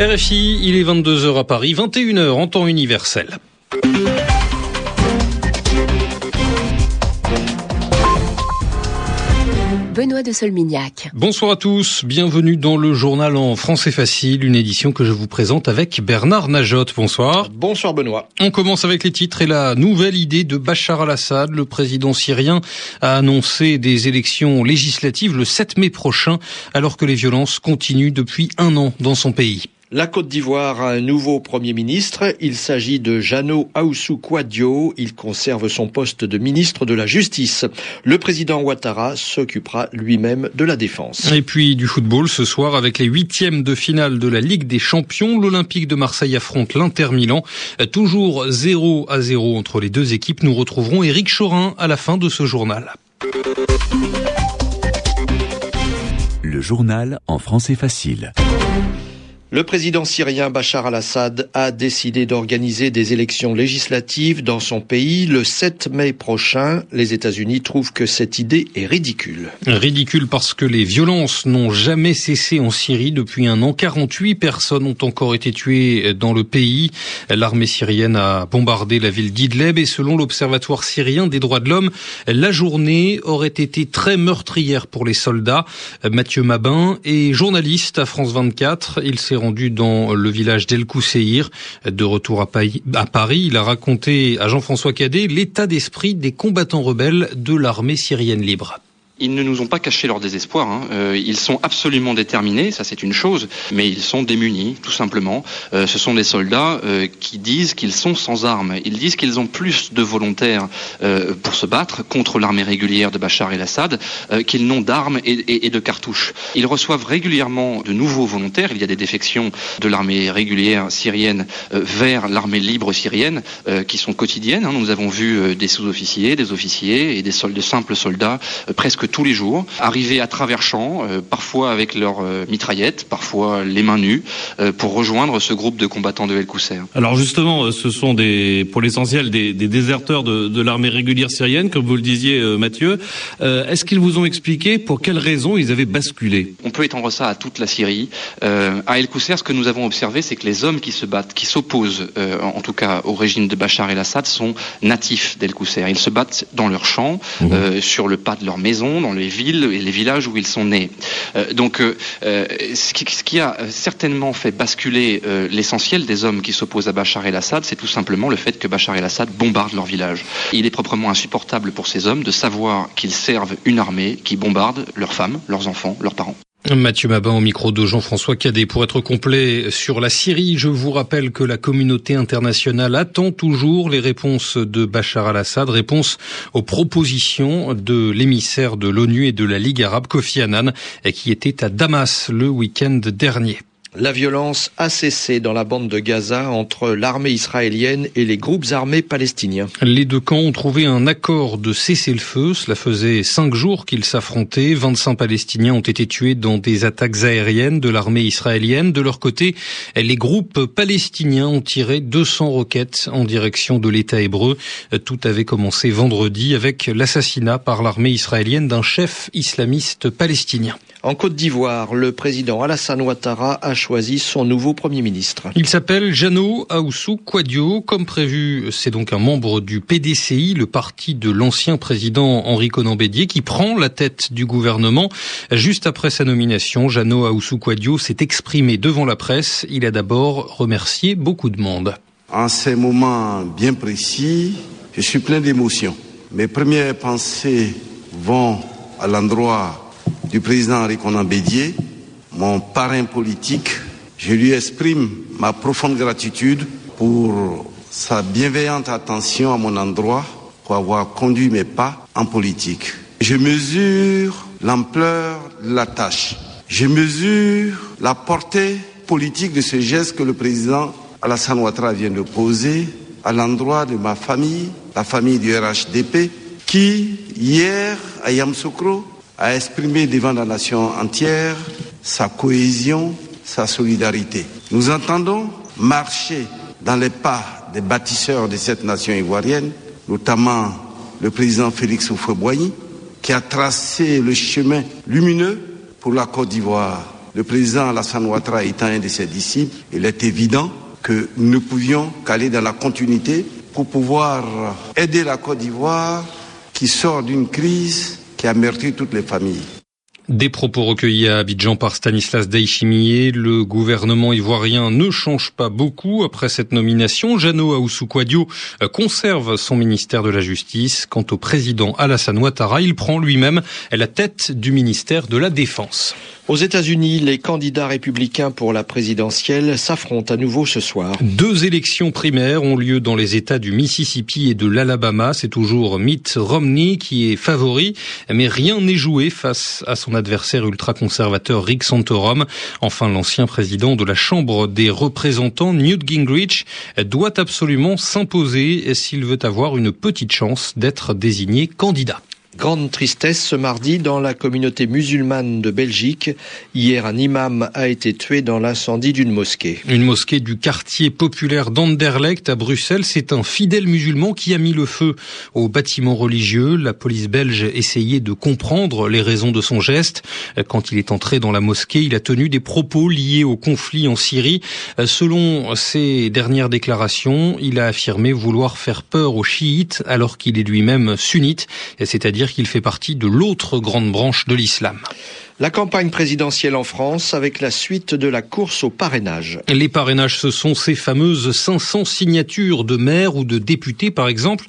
RFI, il est 22h à Paris, 21h en temps universel. Benoît de Solmignac. Bonsoir à tous, bienvenue dans le journal en français facile, une édition que je vous présente avec Bernard Najot. Bonsoir. Bonsoir Benoît. On commence avec les titres et la nouvelle idée de Bachar al-Assad. Le président syrien a annoncé des élections législatives le 7 mai prochain, alors que les violences continuent depuis un an dans son pays. La Côte d'Ivoire a un nouveau Premier ministre. Il s'agit de Jano Aoussou Kouadio. Il conserve son poste de ministre de la Justice. Le président Ouattara s'occupera lui-même de la défense. Et puis du football ce soir avec les huitièmes de finale de la Ligue des Champions. L'Olympique de Marseille affronte l'Inter Milan. Toujours 0 à 0 entre les deux équipes. Nous retrouverons Éric Chorin à la fin de ce journal. Le journal en français facile. Le président syrien Bachar al-Assad a décidé d'organiser des élections législatives dans son pays le 7 mai prochain. Les États-Unis trouvent que cette idée est ridicule. Ridicule parce que les violences n'ont jamais cessé en Syrie depuis un an. 48 personnes ont encore été tuées dans le pays. L'armée syrienne a bombardé la ville d'Idleb et selon l'Observatoire syrien des droits de l'homme, la journée aurait été très meurtrière pour les soldats. Mathieu Mabin est journaliste à France 24. Il s'est rendu dans le village d'El Kousseir. De retour à Paris, il a raconté à Jean-François Cadet l'état d'esprit des combattants rebelles de l'armée syrienne libre. Ils ne nous ont pas caché leur désespoir. Hein. Euh, ils sont absolument déterminés, ça c'est une chose, mais ils sont démunis, tout simplement. Euh, ce sont des soldats euh, qui disent qu'ils sont sans armes. Ils disent qu'ils ont plus de volontaires pour se battre contre l'armée régulière de Bachar el-Assad qu'ils n'ont d'armes et, et, de cartouches. Ils reçoivent régulièrement de nouveaux volontaires. Il y a des défections de l'armée régulière syrienne vers l'armée libre syrienne qui sont quotidiennes. Hein. Nous avons vu des sous-officiers, des officiers et des, soldats, simples soldats presque tous les jours, arriver à travers champs, euh, parfois avec leurs euh, mitraillettes, parfois les mains nues, euh, pour rejoindre ce groupe de combattants de El Kousser. Alors justement, ce sont des, pour l'essentiel des, des, déserteurs de, de l'armée régulière syrienne, comme vous le disiez Mathieu. Est-ce qu'ils vous ont expliqué pour quelles raisons ils avaient basculé? On peut étendre ça à toute la Syrie. à El Kousser, ce que nous avons observé, c'est que les hommes qui se battent, qui s'opposent, en tout cas au régime de Bachar el-Assad, sont natifs d'El Kousser. Ils se battent dans leurs champs, mmh. sur le pas de leur maison, dans les villes et les villages où ils sont nés. Euh, donc, euh, euh, ce, qui, a certainement fait basculer l'essentiel des hommes qui s'opposent à Bachar el-Assad, c'est tout simplement le fait que Bachar el-Assad bombarde leur village. Il est proprement insupportable pour ces hommes de savoir qu'ils servent une armée qui bombarde leurs femmes, leurs enfants, leurs parents. Mathieu Mabin au micro de Jean-François Cadet. Pour être complet sur la Syrie, je vous rappelle que la communauté internationale attend toujours les réponses de Bachar al-Assad, réponses aux propositions de l'émissaire de l'ONU et de la Ligue arabe Kofi Annan, qui était à Damas le week-end dernier. La violence a cessé dans la bande de Gaza entre l'armée israélienne et les groupes armés palestiniens. Les deux camps ont trouvé un accord de cessez-le-feu. Cela faisait cinq jours qu'ils s'affrontaient. 25 Palestiniens ont été tués dans des attaques aériennes de l'armée israélienne. De leur côté, les groupes palestiniens ont tiré 200 roquettes en direction de l'État hébreu. Tout avait commencé vendredi avec l'assassinat par l'armée israélienne d'un chef islamiste palestinien. En Côte d'Ivoire, le président Alassane Ouattara a choisi son nouveau Premier ministre. Il s'appelle Jano Aoussou Kouadio. Comme prévu, c'est donc un membre du PDCI, le parti de l'ancien président Henri Conan Bédier, qui prend la tête du gouvernement. Juste après sa nomination, Jano Aoussou Kouadio s'est exprimé devant la presse. Il a d'abord remercié beaucoup de monde. En ces moments bien précis, je suis plein d'émotions. Mes premières pensées vont à l'endroit du président Henri Conan Bédier, mon parrain politique. Je lui exprime ma profonde gratitude pour sa bienveillante attention à mon endroit, pour avoir conduit mes pas en politique. Je mesure l'ampleur de la tâche. Je mesure la portée politique de ce geste que le président Alassane Ouattara vient de poser à l'endroit de ma famille, la famille du RHDP, qui, hier, à Yamsoukro, a exprimé devant la nation entière sa cohésion, sa solidarité. Nous entendons marcher dans les pas des bâtisseurs de cette nation ivoirienne, notamment le président Félix Houphouët-Boigny, qui a tracé le chemin lumineux pour la Côte d'Ivoire le président Alassane Ouattara étant un de ses disciples, il est évident que nous ne pouvions qu'aller dans la continuité pour pouvoir aider la Côte d'Ivoire qui sort d'une crise qui a meurtri toutes les familles. Des propos recueillis à Abidjan par Stanislas Daichimier. Le gouvernement ivoirien ne change pas beaucoup après cette nomination. Jano Aoussou euh, conserve son ministère de la Justice. Quant au président Alassane Ouattara, il prend lui-même la tête du ministère de la Défense. Aux États-Unis, les candidats républicains pour la présidentielle s'affrontent à nouveau ce soir. Deux élections primaires ont lieu dans les États du Mississippi et de l'Alabama. C'est toujours Mitt Romney qui est favori, mais rien n'est joué face à son adversaire ultra-conservateur Rick Santorum. Enfin, l'ancien président de la Chambre des représentants, Newt Gingrich, doit absolument s'imposer s'il veut avoir une petite chance d'être désigné candidat. Grande tristesse ce mardi dans la communauté musulmane de Belgique. Hier, un imam a été tué dans l'incendie d'une mosquée. Une mosquée du quartier populaire d'Anderlecht à Bruxelles. C'est un fidèle musulman qui a mis le feu au bâtiment religieux. La police belge essayait de comprendre les raisons de son geste. Quand il est entré dans la mosquée, il a tenu des propos liés au conflit en Syrie. Selon ses dernières déclarations, il a affirmé vouloir faire peur aux chiites alors qu'il est lui-même sunnite, c'est-à-dire qu'il fait partie de l'autre grande branche de l'islam. La campagne présidentielle en France avec la suite de la course au parrainage. Les parrainages, ce sont ces fameuses 500 signatures de maires ou de députés, par exemple,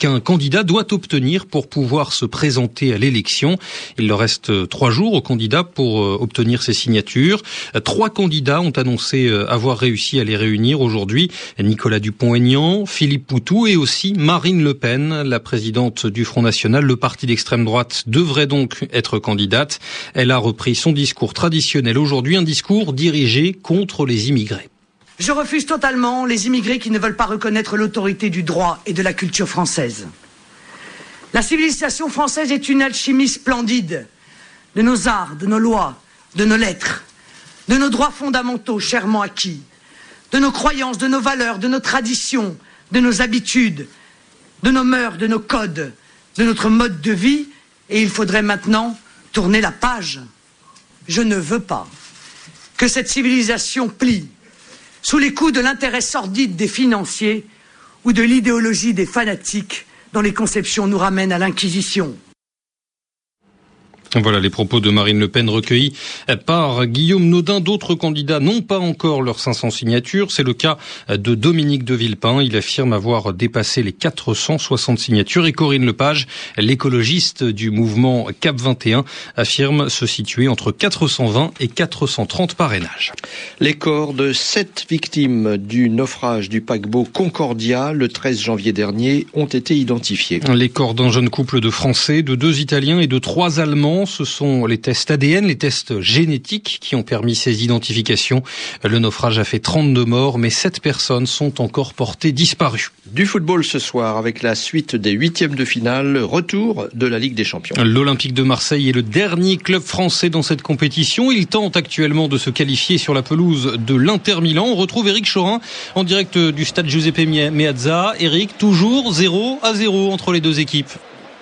qu'un candidat doit obtenir pour pouvoir se présenter à l'élection. Il leur reste trois jours aux candidats pour euh, obtenir ces signatures. Trois candidats ont annoncé euh, avoir réussi à les réunir aujourd'hui. Nicolas Dupont-Aignan, Philippe Poutou et aussi Marine Le Pen, la présidente du Front National. Le parti d'extrême droite devrait donc être candidate. Elle a repris son discours traditionnel aujourd'hui, un discours dirigé contre les immigrés. Je refuse totalement les immigrés qui ne veulent pas reconnaître l'autorité du droit et de la culture française. La civilisation française est une alchimie splendide de nos arts, de nos lois, de nos lettres, de nos droits fondamentaux chèrement acquis, de nos croyances, de nos valeurs, de nos traditions, de nos habitudes, de nos mœurs, de nos codes, de notre mode de vie, et il faudrait maintenant tourner la page. Je ne veux pas que cette civilisation plie sous les coups de l'intérêt sordide des financiers ou de l'idéologie des fanatiques dont les conceptions nous ramènent à l'Inquisition. Voilà les propos de Marine Le Pen recueillis par Guillaume Naudin. D'autres candidats n'ont pas encore leurs 500 signatures. C'est le cas de Dominique de Villepin. Il affirme avoir dépassé les 460 signatures. Et Corinne Lepage, l'écologiste du mouvement CAP 21, affirme se situer entre 420 et 430 parrainages. Les corps de sept victimes du naufrage du paquebot Concordia le 13 janvier dernier ont été identifiés. Les corps d'un jeune couple de Français, de deux Italiens et de trois Allemands ce sont les tests ADN, les tests génétiques qui ont permis ces identifications. Le naufrage a fait 32 morts, mais 7 personnes sont encore portées disparues. Du football ce soir avec la suite des huitièmes de finale, retour de la Ligue des Champions. L'Olympique de Marseille est le dernier club français dans cette compétition. Il tente actuellement de se qualifier sur la pelouse de l'Inter Milan. On retrouve Eric Chorin en direct du stade Giuseppe Meazza. Eric, toujours 0 à 0 entre les deux équipes.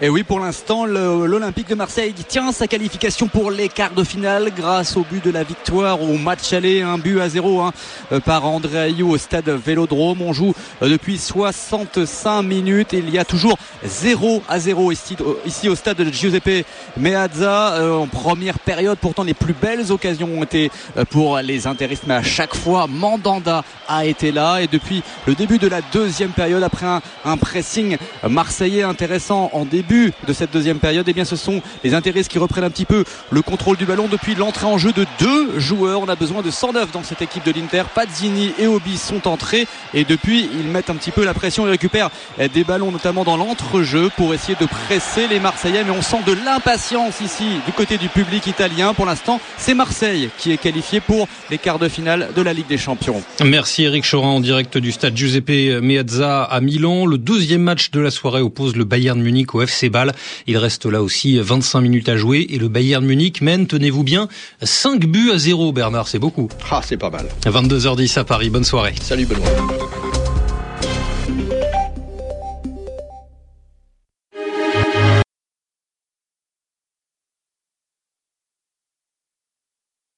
Et oui, pour l'instant, l'Olympique de Marseille tient sa qualification pour les quarts de finale grâce au but de la victoire au match aller, un but à zéro hein, euh, par André Ayou au stade Vélodrome. On joue euh, depuis 65 minutes il y a toujours 0 à 0 ici, au stade de Giuseppe Meazza euh, en première période. Pourtant, les plus belles occasions ont été pour les intéristes, mais à chaque fois, Mandanda a été là et depuis le début de la deuxième période, après un, un pressing marseillais intéressant en début de cette deuxième période, eh bien ce sont les intérêts qui reprennent un petit peu le contrôle du ballon depuis l'entrée en jeu de deux joueurs. On a besoin de 109 dans cette équipe de l'Inter. Pazzini et Obi sont entrés et depuis ils mettent un petit peu la pression et récupèrent des ballons notamment dans l'entrejeu pour essayer de presser les Marseillais. Mais on sent de l'impatience ici du côté du public italien. Pour l'instant, c'est Marseille qui est qualifié pour les quarts de finale de la Ligue des Champions. Merci Eric Chorin en direct du stade Giuseppe Meazza à Milan. Le deuxième match de la soirée oppose le Bayern Munich au FC balles. Il reste là aussi 25 minutes à jouer et le Bayern Munich mène, tenez-vous bien, 5 buts à 0 Bernard, c'est beaucoup. Ah, c'est pas mal. 22h10 à Paris, bonne soirée. Salut Benoît.